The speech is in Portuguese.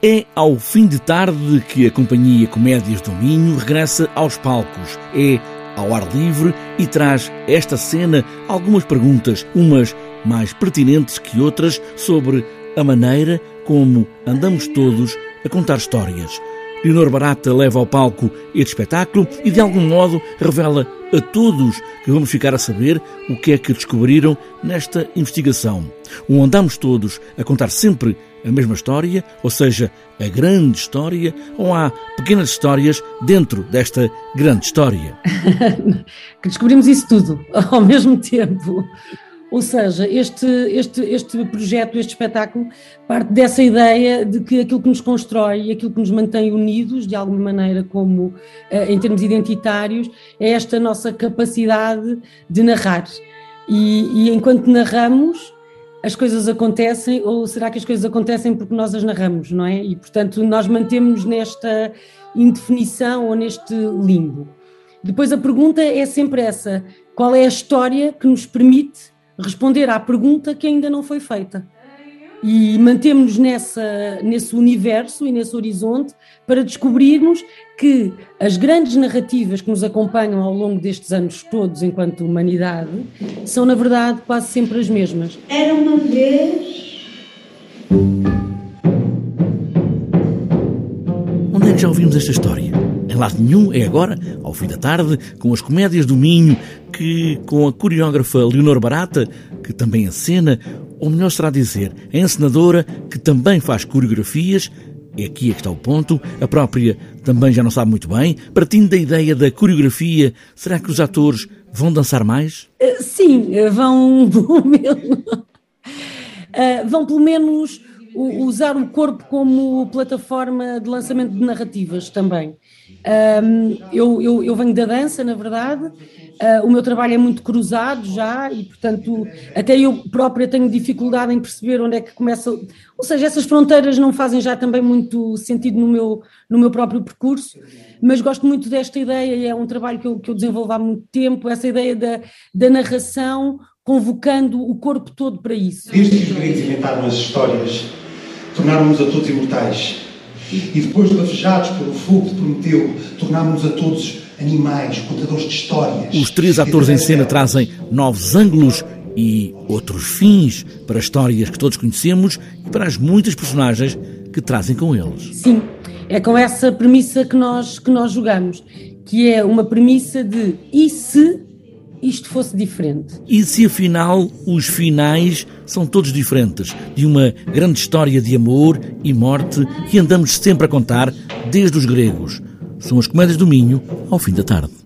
É ao fim de tarde que a Companhia Comédias do Minho regressa aos palcos. É ao ar livre e traz esta cena algumas perguntas, umas mais pertinentes que outras, sobre a maneira como andamos todos a contar histórias. Leonor Barata leva ao palco este espetáculo e, de algum modo, revela a todos que vamos ficar a saber o que é que descobriram nesta investigação. O andamos todos a contar sempre a mesma história, ou seja, a grande história, ou há pequenas histórias dentro desta grande história? que descobrimos isso tudo ao mesmo tempo. Ou seja, este, este, este projeto, este espetáculo, parte dessa ideia de que aquilo que nos constrói aquilo que nos mantém unidos, de alguma maneira, como eh, em termos identitários, é esta nossa capacidade de narrar. E, e enquanto narramos, as coisas acontecem, ou será que as coisas acontecem porque nós as narramos, não é? E, portanto, nós mantemos nesta indefinição ou neste limbo. Depois a pergunta é sempre essa: qual é a história que nos permite responder à pergunta que ainda não foi feita. E mantemos-nos nessa, nesse universo e nesse horizonte para descobrirmos que as grandes narrativas que nos acompanham ao longo destes anos todos, enquanto humanidade, são, na verdade, quase sempre as mesmas. Era uma vez. Onde é que já ouvimos esta história? Lado nenhum, é agora, ao fim da tarde, com as comédias do Minho, que com a coreógrafa Leonor Barata, que também encena, ou melhor será dizer, a encenadora, que também faz coreografias, é aqui é que está o ponto, a própria também já não sabe muito bem, partindo da ideia da coreografia, será que os atores vão dançar mais? Eh, sim, eh, vão pelo menos, eh, vão pelo menos usar o corpo como plataforma de lançamento de narrativas também. Um, eu, eu, eu, venho da dança, na verdade, uh, o meu trabalho é muito cruzado já e, portanto, até eu própria tenho dificuldade em perceber onde é que começa. Ou seja, essas fronteiras não fazem já também muito sentido no meu, no meu próprio percurso, mas gosto muito desta ideia e é um trabalho que eu, que eu desenvolvo há muito tempo essa ideia da, da narração convocando o corpo todo para isso. Desde que os gregos inventaram as histórias, tornaram-nos a todos imortais e depois bafejados pelo fogo de Prometeu, tornámos-nos a todos animais, contadores de histórias. Os três atores em cena trazem novos ângulos e outros fins para histórias que todos conhecemos e para as muitas personagens que trazem com eles. Sim, é com essa premissa que nós, que nós jogamos, que é uma premissa de e se isto fosse diferente. E se afinal os finais são todos diferentes, de uma grande história de amor e morte que andamos sempre a contar desde os gregos? São as comédias do Minho ao fim da tarde.